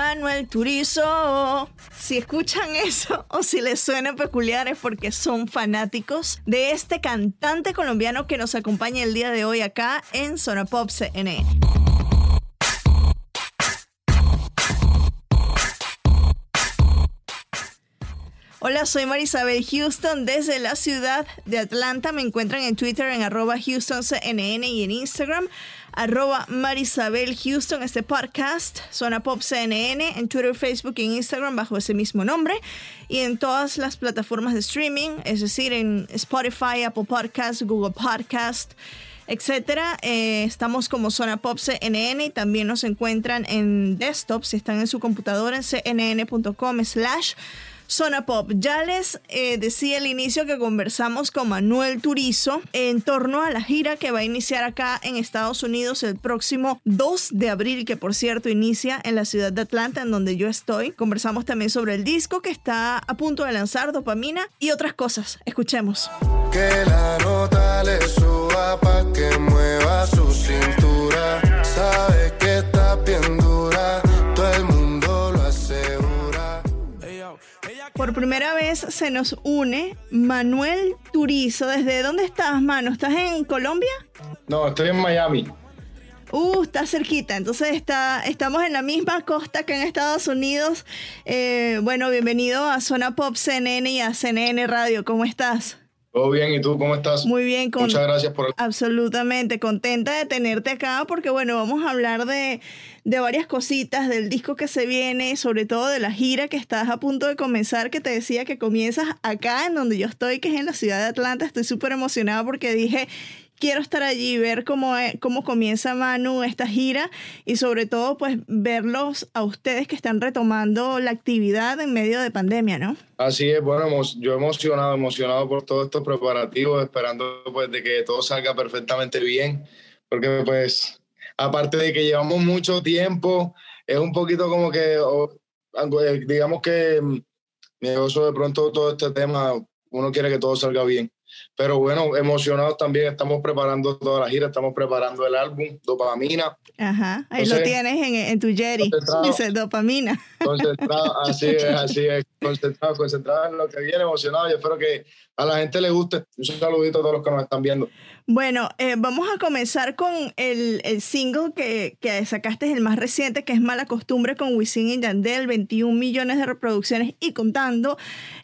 Manuel Turizo. Si escuchan eso o si les suena peculiar es porque son fanáticos de este cantante colombiano que nos acompaña el día de hoy acá en Zona Pop CNN. Hola, soy Marisabel Houston desde la ciudad de Atlanta. Me encuentran en Twitter en arroba HoustonCNN y en Instagram arroba Marisabel Houston, este podcast, Zona Pop CNN, en Twitter, Facebook y Instagram bajo ese mismo nombre y en todas las plataformas de streaming, es decir, en Spotify, Apple Podcast, Google Podcast, etcétera. Eh, estamos como Zona Pop CNN y también nos encuentran en desktop si están en su computadora en cnn.com slash Zona Pop. Ya les eh, decía al inicio que conversamos con Manuel Turizo en torno a la gira que va a iniciar acá en Estados Unidos el próximo 2 de abril, que por cierto inicia en la ciudad de Atlanta, en donde yo estoy. Conversamos también sobre el disco que está a punto de lanzar, Dopamina, y otras cosas. Escuchemos. Que la nota le suba pa' que mueva su vez se nos une Manuel Turizo. ¿Desde dónde estás, mano? ¿Estás en Colombia? No, estoy en Miami. Uh, está cerquita. Entonces está, estamos en la misma costa que en Estados Unidos. Eh, bueno, bienvenido a Zona Pop CNN y a CNN Radio. ¿Cómo estás? Todo bien, ¿y tú cómo estás? Muy bien, con- Muchas gracias por. Absolutamente, contenta de tenerte acá porque bueno, vamos a hablar de, de varias cositas, del disco que se viene, sobre todo de la gira que estás a punto de comenzar, que te decía que comienzas acá en donde yo estoy, que es en la ciudad de Atlanta. Estoy súper emocionada porque dije, quiero estar allí, ver cómo, eh, cómo comienza Manu esta gira y sobre todo pues verlos a ustedes que están retomando la actividad en medio de pandemia, ¿no? Así es, bueno, yo emocionado, emocionado por todos estos preparativos, esperando pues de que todo salga perfectamente bien, porque pues aparte de que llevamos mucho tiempo, es un poquito como que, o, eh, digamos que mm, negocio de pronto todo este tema, uno quiere que todo salga bien. Pero bueno, emocionados también, estamos preparando toda la gira, estamos preparando el álbum, Dopamina, Ajá, ahí lo Entonces, tienes en, en tu Jerry, dice dopamina. concentrado, así es, así es, concentrado, concentrado en lo que viene, emocionado y espero que a la gente le guste. Un saludito a todos los que nos están viendo. Bueno, eh, vamos a comenzar con el, el single que, que sacaste, el más reciente, que es Mala Costumbre con Wisin y Yandel, 21 millones de reproducciones y contando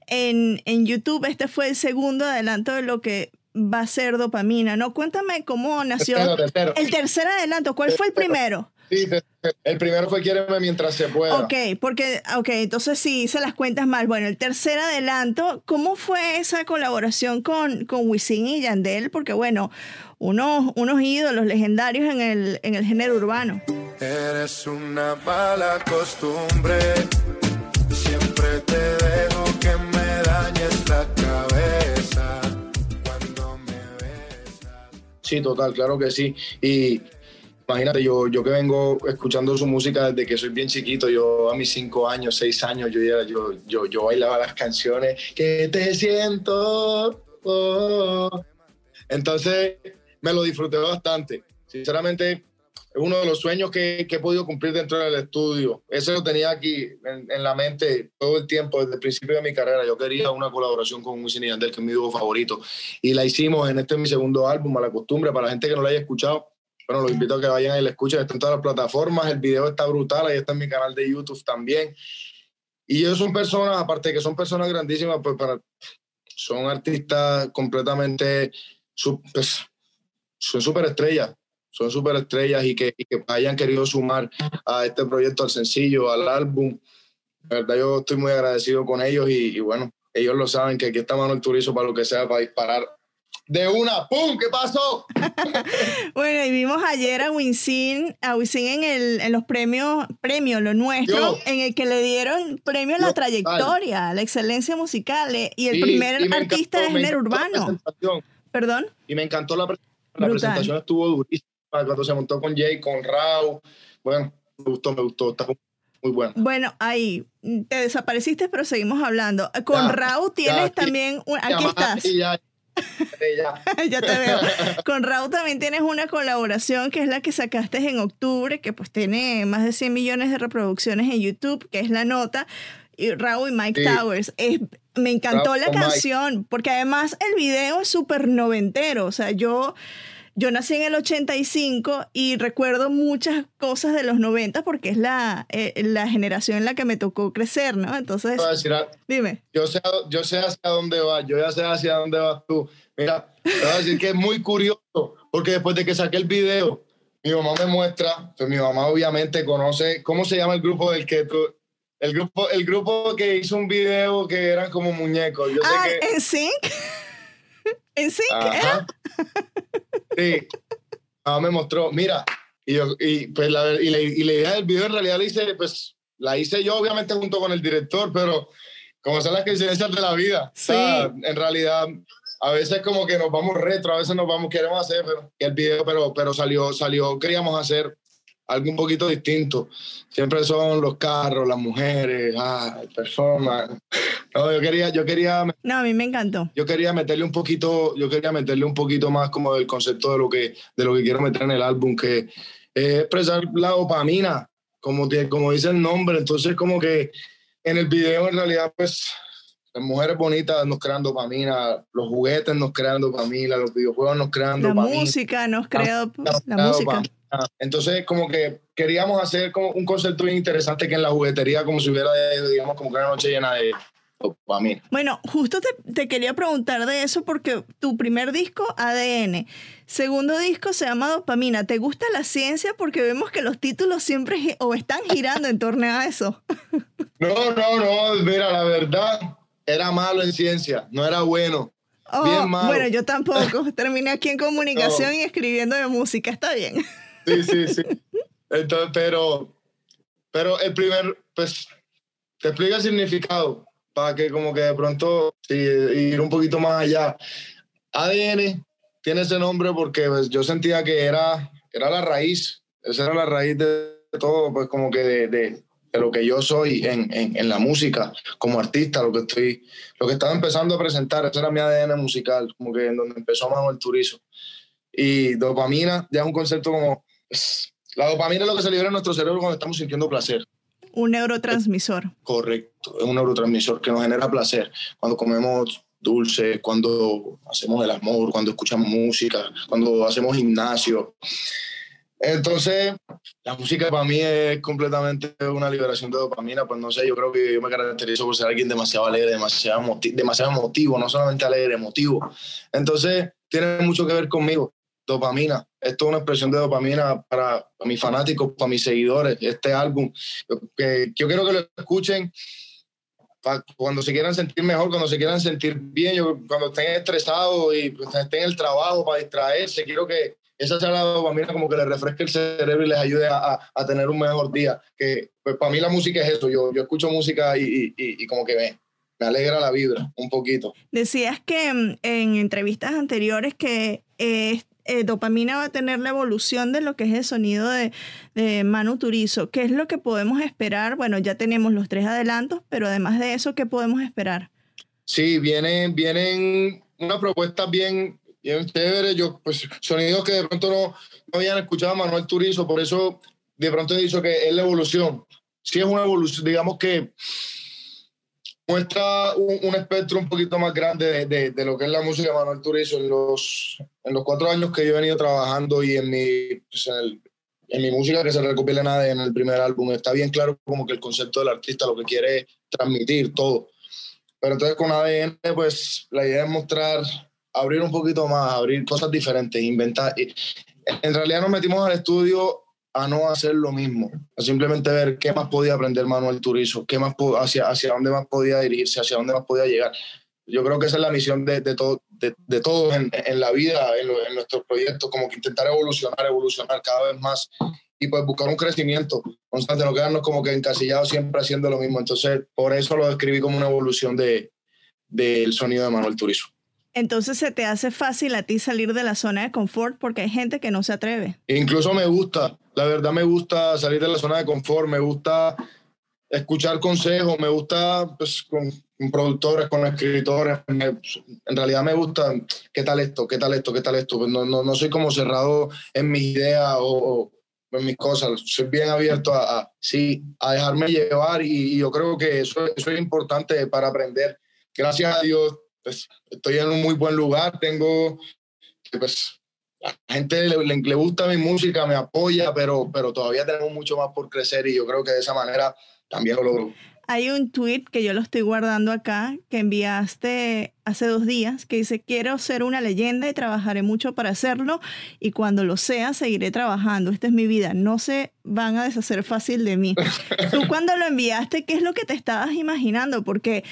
en, en YouTube. Este fue el segundo adelanto de lo que va a ser Dopamina, ¿no? Cuéntame cómo nació Tercero, tercero. el tercer adelanto. ¿Cuál fue el primero? Sí, te- el primero fue Quiéreme mientras se pueda. Ok, porque, ok, entonces sí hice las cuentas mal. Bueno, el tercer adelanto, ¿cómo fue esa colaboración con, con Wisin y Yandel? Porque, bueno, unos, unos ídolos legendarios en el, en el género urbano. Eres una mala costumbre. Siempre te dejo que me dañes la cabeza cuando me besas. Sí, total, claro que sí. Y imagínate, yo, yo que vengo escuchando su música desde que soy bien chiquito, yo a mis cinco años, seis años, yo, yo, yo, yo bailaba las canciones que te siento. oh. Entonces, me lo disfruté bastante. Sinceramente, es uno de los sueños que, que he podido cumplir dentro del estudio. Eso lo tenía aquí en, la mente todo el tiempo, desde el principio de mi carrera. Yo quería una colaboración con Wisin y Yandel, que es mi dúo favorito. Y la hicimos en este es mi segundo álbum, a la costumbre. Para la gente que no lo haya escuchado, bueno, los invito a que vayan y lo escuchen. Está en todas las plataformas. El video está brutal. Ahí está en mi canal de YouTube también. Y ellos son personas, aparte de que son personas grandísimas, pues para, son artistas completamente, su- pues, son superestrellas. Son superestrellas y que, y que hayan querido sumar a este proyecto, al sencillo, al álbum. La verdad, yo estoy muy agradecido con ellos y, y bueno, ellos lo saben que aquí está Manuel Turizo para lo que sea, para disparar de una, ¡pum! ¿Qué pasó? bueno, y vimos ayer a Wisin, a Wisin en, el, en los premios, premio Lo Nuestro, en el que le dieron premio a la trayectoria, la excelencia musical, eh, y el primer artista de género urbano. ¿Perdón? Y me encantó la presentación. La presentación estuvo durísima cuando se montó con Jay, con Raúl. Bueno, me gustó, me gustó. Está muy bueno. Bueno, ahí te desapareciste, pero seguimos hablando. Con Raúl tienes también. aquí estás. Ya. te veo. Con Raúl también tienes una colaboración que es la que sacaste en octubre, que pues tiene más de 100 millones de reproducciones en YouTube, que es La Nota. Y Raúl y Mike Towers. Es, me encantó la canción, porque además el video es súper noventero. O sea, yo yo nací en el 85 y recuerdo muchas cosas de los 90 porque es la, eh, la generación en la que me tocó crecer, ¿no? Entonces, dime. Yo sé, yo sé hacia dónde vas, yo ya sé hacia dónde vas tú. Mira, te voy a decir que es muy curioso porque después de que saqué el video, mi mamá me muestra, pues mi mamá obviamente conoce, ¿cómo se llama el grupo del que tú, el grupo, el grupo que hizo un video que eran como muñecos. Yo ah, que, ¿en Sync? ¿En Sync? Sí. No, me mostró, mira, y, yo, y, pues la, y, la, y, la, idea del video en realidad la hice, pues, la hice yo obviamente junto con el director, pero como son las coincidencias de la vida, sí. en realidad a veces como que nos vamos retro, a veces nos vamos, queremos hacer pero, el video, pero, pero salió, salió, queríamos hacer algo un poquito distinto. Siempre son los carros, las mujeres, ah, el performance. No, yo quería, yo quería. No, a mí me encantó. Yo quería meterle un poquito, yo quería meterle un poquito más como del concepto de lo que, de lo que quiero meter en el álbum, que es expresar la dopamina, como, como dice el nombre. Entonces, como que en el video, en realidad, pues las mujeres bonitas nos crean dopamina, los juguetes nos crean dopamina, los videojuegos nos crean la dopamina. Música nos crea, la, la música entonces, como que queríamos hacer como un concepto bien interesante que en la juguetería, como si hubiera, digamos, como que una noche llena de dopamina. Bueno, justo te, te, quería preguntar de eso porque tu primer disco, ADN, segundo disco se llama Dopamina. ¿Te gusta la ciencia? Porque vemos que los títulos siempre o están girando en torno a eso. No, no, no, mira, la verdad, era malo en ciencia, no era bueno. Oh, bien malo. Bueno, yo tampoco. Terminé aquí en comunicación y escribiendo de música, está bien. Sí, sí, sí. Entonces, pero, pero el primer, pues, te explica el significado para que como que de pronto ir un poquito más allá. ADN tiene ese nombre porque pues, yo sentía que era, era la raíz, esa era la raíz de todo, pues como que de, de, lo que yo soy en, en, en, la música, como artista, lo que estoy, lo que estaba empezando a presentar, ese era mi ADN musical, como que en donde empezó más el turismo. Y dopamina ya es un concepto como la dopamina es lo que se libera en nuestro cerebro cuando estamos sintiendo placer. Un neurotransmisor. Correcto, es un neurotransmisor que nos genera placer. Cuando comemos dulce, cuando hacemos el amor, cuando escuchamos música, cuando hacemos gimnasio. Entonces, la música para mí es completamente una liberación de dopamina, pues no sé, yo creo que yo me caracterizo por ser alguien demasiado alegre, demasiado, demasiado emotivo, no solamente alegre, emotivo. Entonces, tiene mucho que ver conmigo dopamina. Esto es una expresión de dopamina para, mis fanáticos, para mis seguidores. Este álbum, que yo quiero que lo escuchen cuando se quieran sentir mejor, cuando se quieran sentir bien, yo, cuando estén estresados y pues, estén en el trabajo para distraerse, quiero que esa sea la dopamina como que les refresque el cerebro y les ayude a, a, tener un mejor día. Que pues para mí la música es eso, yo, yo escucho música y, y, y como que me, me alegra la vibra un poquito. Decías que mm, en entrevistas anteriores que eh, eh, dopamina va a tener la evolución de lo que es el sonido de, de, Manu Turizo. ¿Qué es lo que podemos esperar? Bueno, ya tenemos los tres adelantos, pero además de eso, ¿qué podemos esperar? Sí, vienen, vienen unas propuestas bien, bien chéveres. Yo, pues, sonidos que de pronto no, no habían escuchado a Manuel Turizo, por eso de pronto he dicho que es la evolución. Sí es una evolución, digamos que muestra un, espectro un poquito más grande de, de, lo que es la música de Manuel Turizo en los, en los cuatro años que yo he venido trabajando y en mi, pues en, en, mi música que se recopila en en el primer álbum. Está bien claro como que el concepto del artista, lo que quiere transmitir, todo. Pero entonces con ADN, pues la idea es mostrar, abrir un poquito más, abrir cosas diferentes, inventar. En realidad nos metimos al estudio a no hacer lo mismo, a simplemente ver qué más podía aprender Manuel Turizo, qué más hacia, hacia dónde más podía dirigirse, hacia dónde más podía llegar. yo creo que esa es la misión de, de, todo, de, de todos en, en, la vida, en, en, nuestros proyectos, como que intentar evolucionar, evolucionar cada vez más y pues buscar un crecimiento constante, no quedarnos como que encasillados siempre haciendo lo mismo. Entonces, por eso lo describí como una evolución de, del sonido de Manuel Turizo. Entonces se te hace fácil a ti salir de la zona de confort porque hay gente que no se atreve. Incluso me gusta, la verdad me gusta salir de la zona de confort, me gusta escuchar consejos, me gusta pues, con, productores, con escritores, me, en realidad me gusta qué tal esto, qué tal esto, qué tal esto. Pues no, no, no soy como cerrado en mis ideas o, o en mis cosas, soy bien abierto a, a, sí, a dejarme llevar y, y yo creo que eso, eso, es importante para aprender. Gracias a Dios, pues, estoy en un muy buen lugar, tengo, pues, la gente le, le, le, gusta mi música, me apoya, pero, pero todavía tenemos mucho más por crecer y yo creo que de esa manera también lo logro. Hay un tweet que yo lo estoy guardando acá, que enviaste hace dos días, que dice, quiero ser una leyenda y trabajaré mucho para hacerlo y cuando lo sea seguiré trabajando. Esta es mi vida, no se van a deshacer fácil de mí. Tú cuando lo enviaste, ¿qué es lo que te estabas imaginando? Porque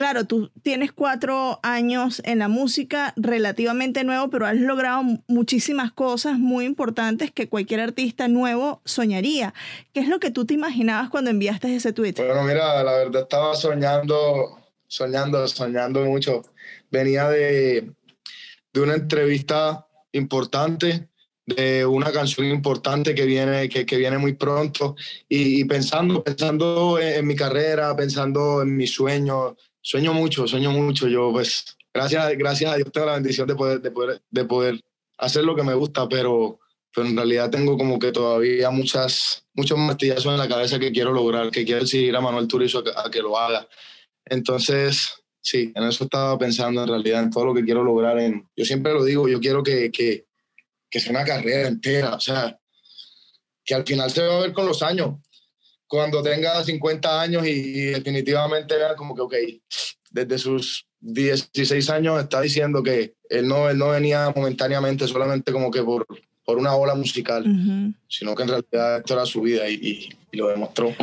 claro, tú tienes cuatro años en la música, relativamente nuevo, pero has logrado muchísimas cosas muy importantes que cualquier artista nuevo soñaría. ¿Qué es lo que tú te imaginabas cuando enviaste ese tweet? Bueno, mira, la verdad estaba soñando, soñando, soñando mucho. Venía de, de una entrevista importante de una canción importante que viene, que, que viene muy pronto y, pensando, pensando en, en, mi carrera, pensando en mis sueños, sueño mucho, sueño mucho. Yo, pues, gracias, gracias a Dios tengo la bendición de poder, de poder, de poder hacer lo que me gusta, pero, pero en realidad tengo como que todavía muchas, muchos martillazos en la cabeza que quiero lograr, que quiero seguir a Manuel Turizo a que, a que lo haga. Entonces, sí, en eso estaba pensando en realidad, en todo lo que quiero lograr. En, yo siempre lo digo, yo quiero que, que, que sea una carrera entera, o sea, que al final se va a ver con los años cuando tenga 50 años y, definitivamente vea como que, ok, desde sus 16 años está diciendo que él no, él no venía momentáneamente solamente como que por, por una ola musical, uh -huh. sino que en realidad esto era su vida y, y, y lo demostró.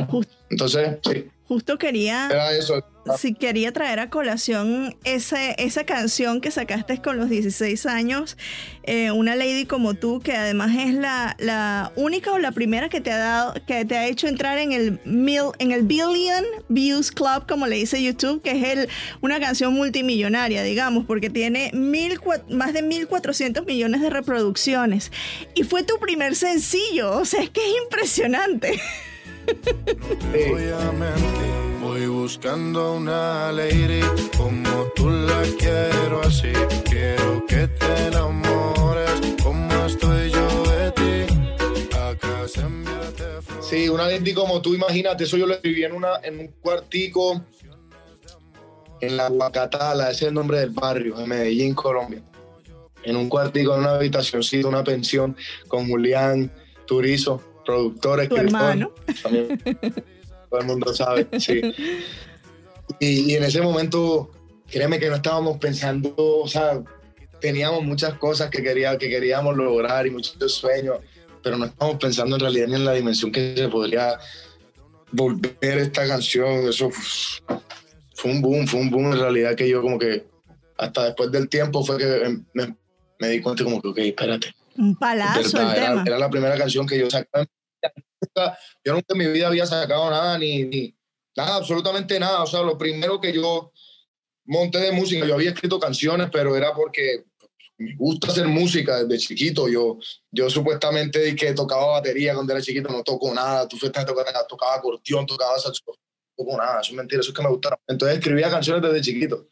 Entonces, sí. Justo quería, era eso. sí, quería traer a colación esa, esa canción que sacaste con los 16 años, eh, Una Lady como tú, que además es la, la única o la primera que te ha dado, que te ha hecho entrar en el, mil, en el Billion Views Club, como le dice YouTube, que es el, una canción multimillonaria, digamos, porque tiene mil, más de 1.400 millones de reproducciones. Y fue tu primer sencillo, o sea, es que es impresionante. Voy a mentir, voy buscando una lady como tú la quiero así. Quiero que te enamores como estoy yo de ti. Acá se Sí, una lady como tú, imagínate, eso yo lo escribí en, una, en un cuartico en la Huacatala, ese es el nombre del barrio, en Medellín, Colombia. En un cuartico, en una habitacióncita, una pensión con Julián Turizo productor, escritor. hermano. También, todo el mundo sabe, sí. Y, y, en ese momento, créeme que no estábamos pensando, o sea, teníamos muchas cosas que, quería, que queríamos lograr y muchos sueños, pero no estábamos pensando en realidad ni en la dimensión que se podría volver esta canción. Eso fue un boom, fue un boom en realidad que yo como que hasta después del tiempo fue que me, me di cuenta como que, ok, espérate. Un palazo verdad, el era, tema. Era la primera canción que yo sacaba yo nunca en mi vida había sacado nada, ni, ni, nada, absolutamente nada. O sea, lo primero que yo monté de música, yo había escrito canciones, pero era porque me gusta hacer música desde chiquito. Yo, yo supuestamente que tocaba batería cuando era chiquito, no toco nada. Tú fuiste tocaba, tocaba acordeón, tocaba saxofón, no toco nada. Eso es mentira, eso es que me gustaron. Entonces escribía canciones desde chiquito.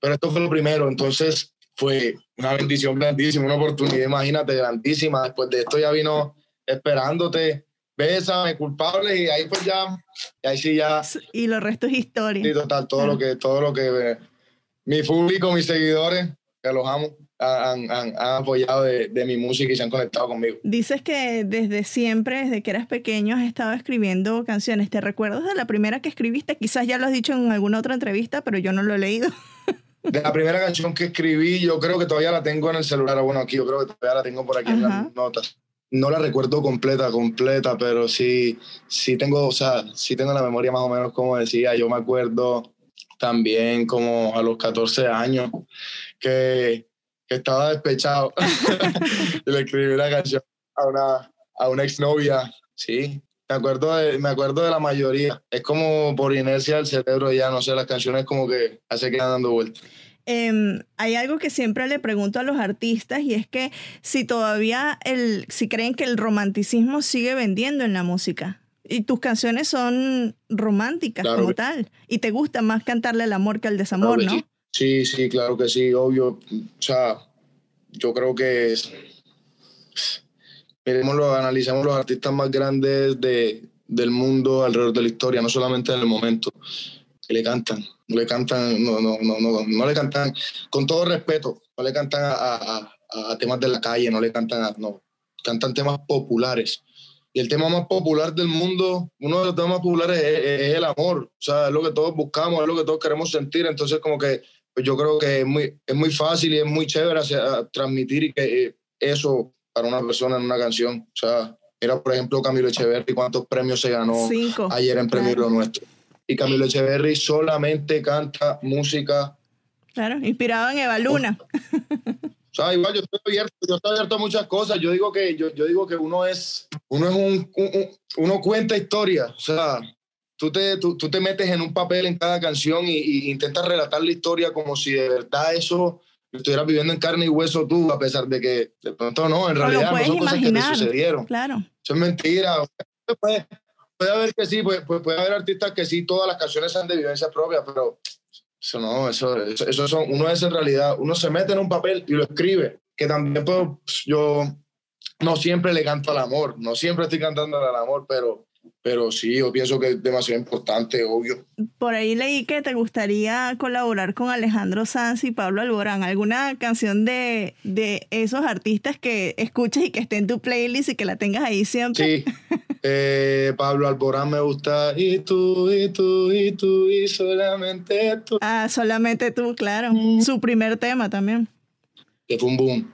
Pero esto fue lo primero, entonces fue una bendición grandísima, una oportunidad, imagínate, grandísima. Después de esto ya vino esperándote, bésame, culpable, y ahí pues ya, y ahí sí ya. Y lo resto es historia. Sí, total, todo ah. lo que, todo lo que eh, mi público, mis seguidores, que los amo, han, han, han apoyado de, de, mi música y se han conectado conmigo. Dices que desde siempre, desde que eras pequeño, has estado escribiendo canciones. ¿Te recuerdas de la primera que escribiste? Quizás ya lo has dicho en alguna otra entrevista, pero yo no lo he leído. De la primera canción que escribí, yo creo que todavía la tengo en el celular. Bueno, aquí yo creo que todavía la tengo por aquí Ajá. en las notas no la recuerdo completa, completa, pero sí, sí tengo, o sea, sí tengo la memoria más o menos como decía. Yo me acuerdo también como a los 14 años, que, estaba despechado. y le escribí una canción a una, a una exnovia, sí. Me acuerdo, de, me acuerdo de la mayoría. Es como por inercia del cerebro ya, no sé, las canciones como que hace que dando vueltas. Em, hay algo que siempre le pregunto a los artistas y es que si todavía el, si creen que el romanticismo sigue vendiendo en la música. Y tus canciones son románticas como tal. Y te gusta más cantarle el amor que el desamor, ¿no? Sí, sí, claro que sí, obvio. O sea, yo creo que miremoslo, analicemos los artistas más grandes de, del mundo alrededor de la historia, no solamente en el momento que le cantan le cantan, no, no, no, no, no le cantan, con todo respeto, no le cantan a, a, temas de la calle, no le cantan a, no, cantan temas populares. Y el tema más popular del mundo, uno de los temas más populares es, el amor, o sea, es lo que todos buscamos, es lo que todos queremos sentir, entonces como que pues yo creo que es muy, es muy fácil y es muy chévere transmitir y que eh, eso para una persona en una canción, o sea, era por ejemplo Camilo Echeverri, cuántos premios se ganó ayer en Premio Lo Nuestro y Camilo Echeverry solamente canta música. Claro, inspirado en Eva Luna. O sea, igual yo estoy abierto, yo estoy abierto a muchas cosas. Yo digo que, yo, yo digo que uno es, uno es un, uno cuenta historia. O sea, tú te, tú, tú, te metes en un papel en cada canción y, intentas relatar la historia como si de verdad eso estuvieras viviendo en carne y hueso tú, a pesar de que de pronto no, en realidad no son cosas que te sucedieron. Claro. Eso es mentira. Pues, puede haber que sí, puede, puede, haber artistas que sí, todas las canciones sean de vivencia propia, pero eso no, eso, eso, son, uno es en realidad, uno se mete en un papel y lo escribe, que también puedo, yo no siempre le canto al amor, no siempre estoy cantando al amor, pero pero sí, yo pienso que es demasiado importante, obvio. Por ahí leí que te gustaría colaborar con Alejandro Sanz y Pablo Alborán. ¿Alguna canción de, de esos artistas que escuches y que esté en tu playlist y que la tengas ahí siempre? Sí, eh, Pablo Alborán me gusta. Y tú, y tú, y tú, y solamente tú. Ah, solamente tú, claro. Mm. Su primer tema también. Que fue un boom.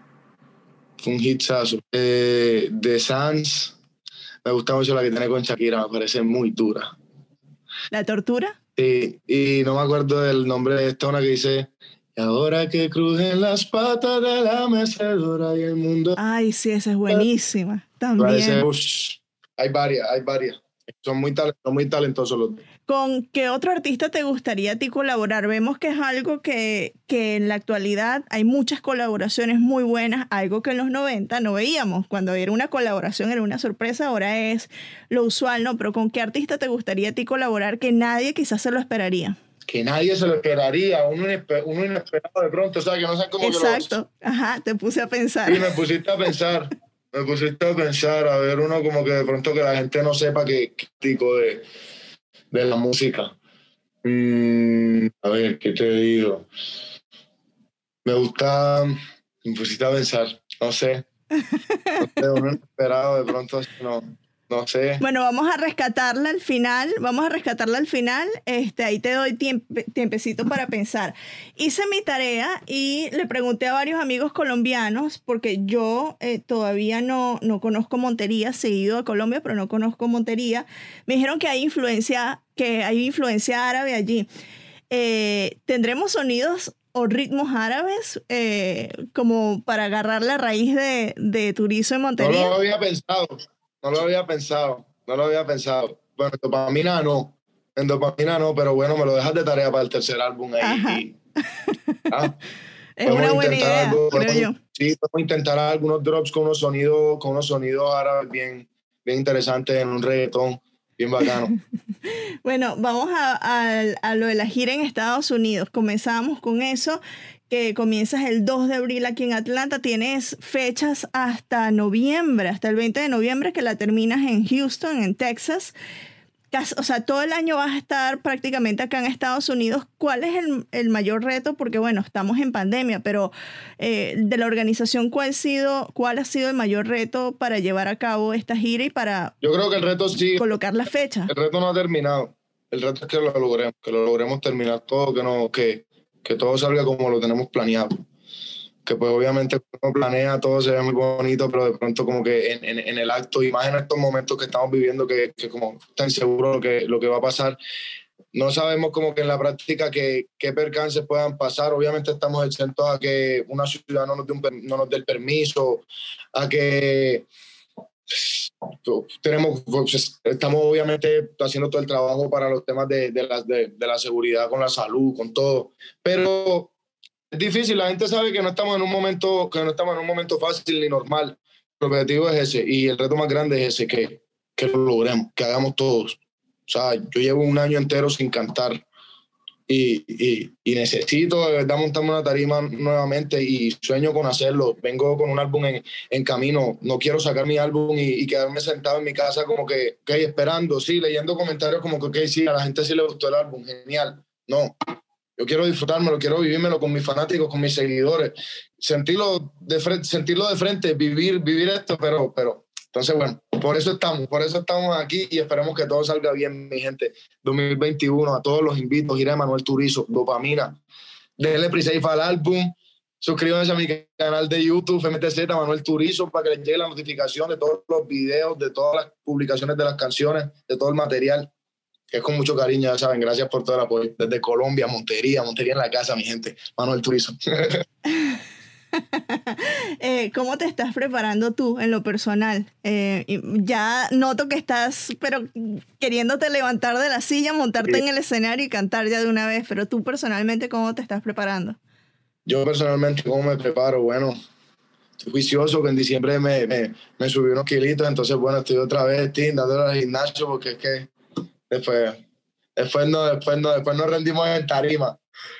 Fue un hitsazo. Eh, de Sanz me gusta mucho la que tiene con Shakira, me parece muy dura. ¿La tortura? Sí, y no me acuerdo del nombre de esta una que dice, y ahora que crujen las patas de la mecedora y el mundo... Ay, sí, esa es buenísima, también. hay varias, hay varias. Son muy, son muy talentosos los dos. ¿Con qué otro artista te gustaría a ti colaborar? Vemos que es algo que, que, en la actualidad hay muchas colaboraciones muy buenas, algo que en los 90 no veíamos. Cuando era una colaboración era una sorpresa, ahora es lo usual, ¿no? Pero ¿con qué artista te gustaría a ti colaborar que nadie quizás se lo esperaría? Que nadie se lo esperaría, uno, inesperado de pronto, o sea, que no sé cómo Exacto, ajá, te puse a pensar. Sí, me pusiste a pensar, me pusiste a pensar, a ver uno como que de pronto que la gente no sepa qué, tipo de de la música. Mm, a ver, ¿qué te digo? Me gusta, me pusiste a pensar, no sé. No sé, esperado de pronto, no. No sé. Bueno, vamos a rescatarla al final. Vamos a rescatarla al final. Este, ahí te doy tiempecito para pensar. Hice mi tarea y le pregunté a varios amigos colombianos, porque yo eh, todavía no, no conozco Montería, he ido a Colombia, pero no conozco Montería. Me dijeron que hay influencia, que hay influencia árabe allí. Eh, ¿Tendremos sonidos o ritmos árabes eh, como para agarrar la raíz de, de Turizo en Montería? No lo había pensado. No lo había pensado, no lo había pensado. Bueno, en dopamina no, en dopamina no, pero bueno, me lo dejas de tarea para el tercer álbum ahí. Ah, es una buena idea, creo yo. Sí, vamos a intentar algunos drops con unos sonidos, con unos sonidos árabes bien, bien interesantes en un reggaetón bien bacano. bueno, vamos a, a, lo de la gira en Estados Unidos. Comenzamos con eso que comienzas el 2 de abril aquí en Atlanta, tienes fechas hasta noviembre, hasta el 20 de noviembre que la terminas en Houston, en Texas. O sea, todo el año vas a estar prácticamente acá en Estados Unidos. ¿Cuál es el, el mayor reto? Porque bueno, estamos en pandemia, pero eh, de la organización, ¿cuál ha, sido, ¿cuál ha sido el mayor reto para llevar a cabo esta gira y para Yo creo que el reto sí, colocar la fecha? El reto no ha terminado. El reto es que lo logremos, que lo logremos terminar todo, que no, que, que todo salga como lo tenemos planeado. Que pues obviamente uno planea, todo se ve muy bonito, pero de pronto como que en, en, el acto, y más en estos momentos que estamos viviendo, que, que como tan seguro lo que, lo que va a pasar, no sabemos como que en la práctica qué, qué percances puedan pasar. Obviamente estamos exentos a que una ciudad no nos dé, un, no nos dé el permiso, a que tenemos, pues, estamos obviamente haciendo todo el trabajo para los temas de, de, la, de, de, la seguridad con la salud, con todo, pero es difícil, la gente sabe que no estamos en un momento, que no estamos en un momento fácil ni normal. El objetivo es ese y el reto más grande es ese, que, que lo logremos, que hagamos todos. O sea, yo llevo un año entero sin cantar y, y, y, necesito de verdad montarme una tarima nuevamente y sueño con hacerlo. Vengo con un álbum en, en camino, no quiero sacar mi álbum y, y, quedarme sentado en mi casa como que, ok, esperando, sí, leyendo comentarios como que, ok, sí, a la gente sí le gustó el álbum, genial. No, yo quiero disfrutármelo, quiero vivírmelo con mis fanáticos, con mis seguidores, sentirlo de sentirlo de frente vivir, vivir esto, pero, pero entonces, bueno, por eso estamos, por eso estamos aquí y esperemos que todo salga bien, mi gente. 2021, a todos los invito, a Manuel Turizo, Dopamina. Denle pre al álbum, suscríbanse a mi canal de YouTube, MTZ Manuel Turizo, para que les llegue la notificación de todos los videos, de todas las publicaciones de las canciones, de todo el material, que es con mucho cariño, ya saben. Gracias por todo el apoyo. Desde Colombia, Montería, Montería en la casa, mi gente. Manuel Turizo. eh, ¿Cómo te estás preparando tú en lo personal? Eh, ya noto que estás, pero queriéndote levantar de la silla, montarte sí. en el escenario y cantar ya de una vez, pero tú personalmente, ¿cómo te estás preparando? Yo personalmente, ¿cómo me preparo? Bueno, estoy juicioso que en diciembre me, me, me subí unos kilitos, entonces, bueno, estoy otra vez dándole al gimnasio porque es que después, después, no, después, no, después nos rendimos en tarima.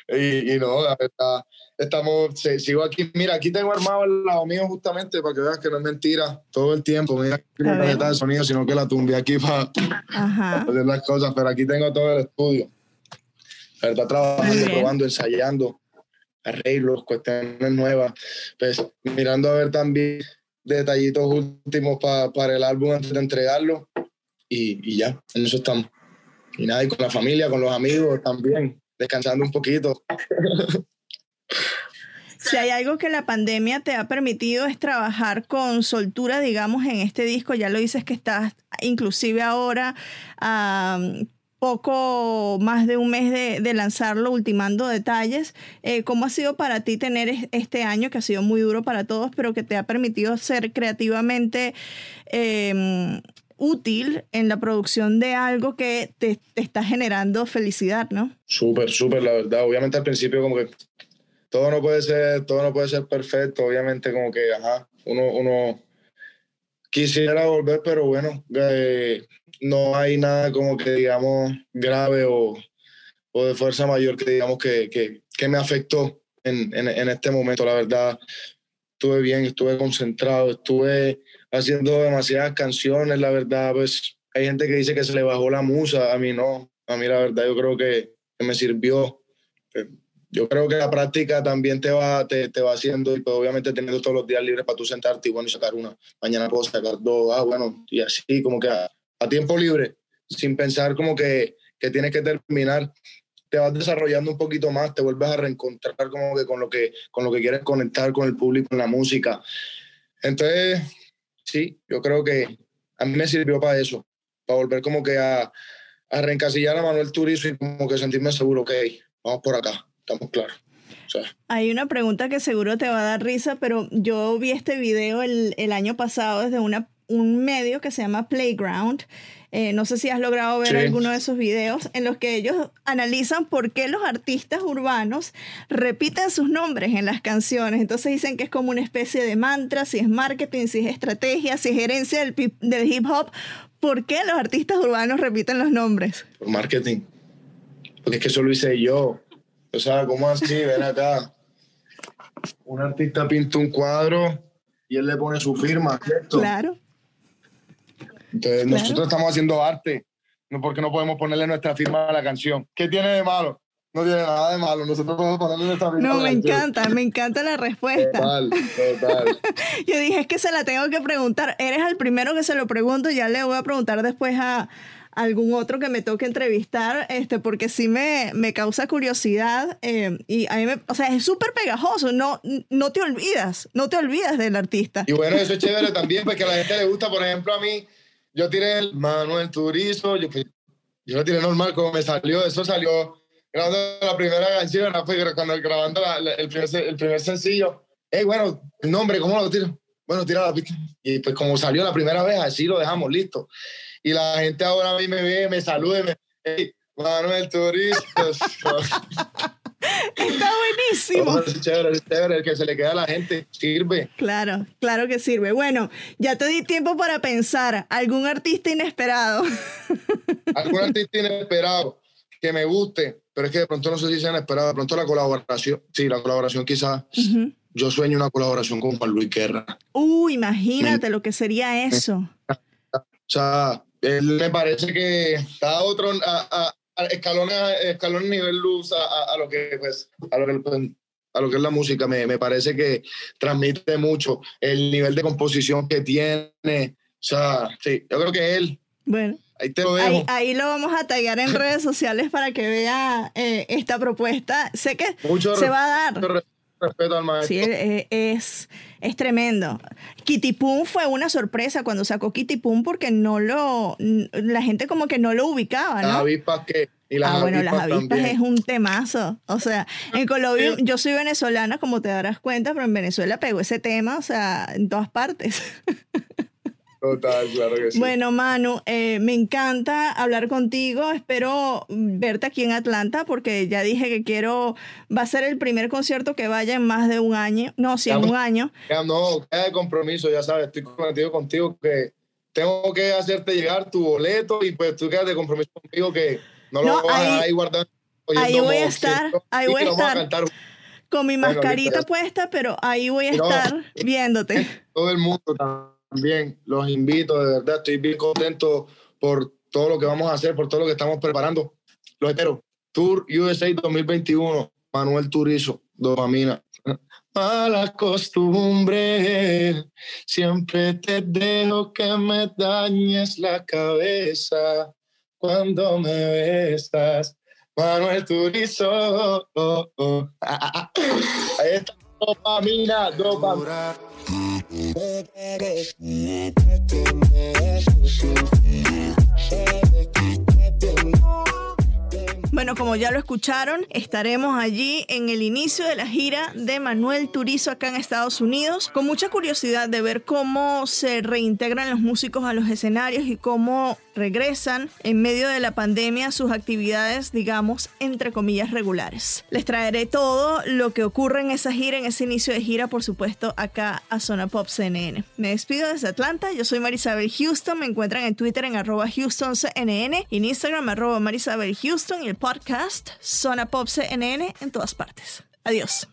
Y, y no, la verdad, estamos, sigo aquí, mira, aquí tengo armado al lado mío justamente para que veas que no es mentira todo el tiempo, mira, no está el sonido, sino que la tumbé aquí para, para, hacer las cosas, pero aquí tengo todo el estudio. Está trabajando, probando, ensayando, arreglos, cuestiones nuevas, pues mirando a ver también detallitos últimos pa, para el álbum antes de entregarlo. Y, y ya, en eso estamos. Y nada, y con la familia, con los amigos también, descansando un poquito. Si hay algo que la pandemia te ha permitido es trabajar con soltura, digamos, en este disco, ya lo dices que estás inclusive ahora a poco más de un mes de, lanzarlo, ultimando detalles. Eh, ¿Cómo ha sido para ti tener este año, que ha sido muy duro para todos, pero que te ha permitido ser creativamente... Eh, útil en la producción de algo que te, te está generando felicidad, ¿no? Súper, súper, la verdad. Obviamente al principio como que todo no puede ser, todo no puede ser perfecto, obviamente como que, ajá, uno, uno quisiera volver, pero bueno, eh, no hay nada como que digamos grave o, o de fuerza mayor que digamos que, que, me afectó en, en, en, este momento, la verdad. Estuve bien, estuve concentrado, estuve haciendo demasiadas canciones, la verdad, pues hay gente que dice que se le bajó la musa, a mí no, a mí la verdad yo creo que, que me sirvió. Yo creo que la práctica también te va, te, te va haciendo y pues obviamente teniendo todos los días libres para tú sentarte y bueno, y sacar una, mañana puedo sacar dos, ah, bueno, y así como que a, a tiempo libre, sin pensar como que, que tienes que terminar, te vas desarrollando un poquito más, te vuelves a reencontrar como que con lo que, con lo que quieres conectar con el público en la música. Entonces, sí, yo creo que a mí me sirvió para eso, para volver como que a, a reencasillar a Manuel Turizo y como que sentirme seguro, ok, vamos por acá, estamos claros. O sea. Hay una pregunta que seguro te va a dar risa, pero yo vi este video el, el año pasado desde una, un medio que se llama Playground. Eh, no sé si has logrado ver sí. alguno de esos videos en los que ellos analizan por qué los artistas urbanos repiten sus nombres en las canciones. Entonces dicen que es como una especie de mantra, si es marketing, si es estrategia, si es gerencia del, del hip hop. ¿Por qué los artistas urbanos repiten los nombres? Por marketing. Porque es que eso lo hice yo. O sea, ¿cómo así? Ven acá. Un artista pinta un cuadro y él le pone su firma, ¿cierto? Claro. Entonces, claro. nosotros estamos haciendo arte, no porque no podemos ponerle nuestra firma a la canción. ¿Qué tiene de malo? No tiene nada de malo, nosotros podemos ponerle nuestra firma. No, me encanta, me encanta la respuesta. Total, total. Yo dije, es que se la tengo que preguntar. Eres el primero que se lo pregunto, ya le voy a preguntar después a, algún otro que me toque entrevistar, este, porque sí me, me causa curiosidad eh, y a mí me, o sea, es súper pegajoso, no, no te olvidas, no te olvidas del artista. Y bueno, eso es chévere también, porque a la gente le gusta, por ejemplo, a mí, yo tiré el Manuel Turizo, yo yo lo tiré normal como me salió, eso salió grabando la primera canción, fue cuando grabando el, primer, el primer sencillo. Hey, bueno, el nombre, ¿cómo lo tiro? Bueno, tira la pista. Y pues como salió la primera vez, así lo dejamos listo. Y la gente ahora a mí me ve, me saluda, me hey, Manuel Turista. Está buenísimo. Es chévere, es chévere, el que se le queda a la gente, sirve. Claro, claro que sirve. Bueno, ya te di tiempo para pensar. ¿Algún artista inesperado? ¿Algún artista inesperado que me guste? Pero es que de pronto no sé si sea inesperado, de pronto la colaboración, sí, la colaboración quizás. Yo sueño una colaboración con Juan Luis Guerra. Uh, imagínate lo que sería eso. O sea, él me parece que está otro, a, escalones, escalón nivel luz a, lo que pues a lo que, pues, a lo que es la música me, me, parece que transmite mucho el nivel de composición que tiene o sea sí yo creo que él bueno Ahí, te lo dejo. ahí, lo vamos a tallar en redes sociales para que vea eh, esta propuesta. Sé que se va a dar respeto al maestro. Sí, es, es tremendo. Kitty Pum fue una sorpresa cuando sacó Kitty Pum porque no lo, la gente como que no lo ubicaba, ¿no? Las avispas que... Y las ah, bueno, las avispas es un temazo. O sea, en Colombia, yo soy venezolana, como te darás cuenta, pero en Venezuela pegó ese tema, o sea, en todas partes. Total, claro que sí. Bueno, Manu, eh, me encanta hablar contigo. Espero verte aquí en Atlanta porque ya dije que quiero, va a ser el primer concierto que vaya en más de un año. No, sí, en un año. Ya no, queda de compromiso, ya sabes, estoy comprometido contigo que tengo que hacerte llegar tu boleto y pues tú quedas de compromiso conmigo que no, lo vas a ahí guardando. Ahí voy a estar, ahí voy a estar. Con mi mascarita puesta, pero ahí voy a estar viéndote. Todo el mundo también los invito, de verdad, estoy bien contento por todo lo que vamos a hacer, por todo lo que estamos preparando. Los espero. Tour USA 2021, Manuel Turizo, dopamina. Mala costumbre, siempre te dejo que me dañes la cabeza cuando me besas. Manuel Turizo. Ahí está, dopamina, dopamina. Thank you. Bueno, como ya lo escucharon, estaremos allí en el inicio de la gira de Manuel Turizo acá en Estados Unidos, con mucha curiosidad de ver cómo se reintegran los músicos a los escenarios y cómo regresan en medio de la pandemia sus actividades, digamos, entre comillas, regulares. Les traeré todo lo que ocurre en esa gira, en ese inicio de gira, por supuesto, acá a Zona Pop CNN. Me despido desde Atlanta, yo soy Marisabel Houston, me encuentran en Twitter en arroba HoustonCNN, en Instagram arroba Marisabel y podcast Zona Pop CNN en todas partes. Adiós.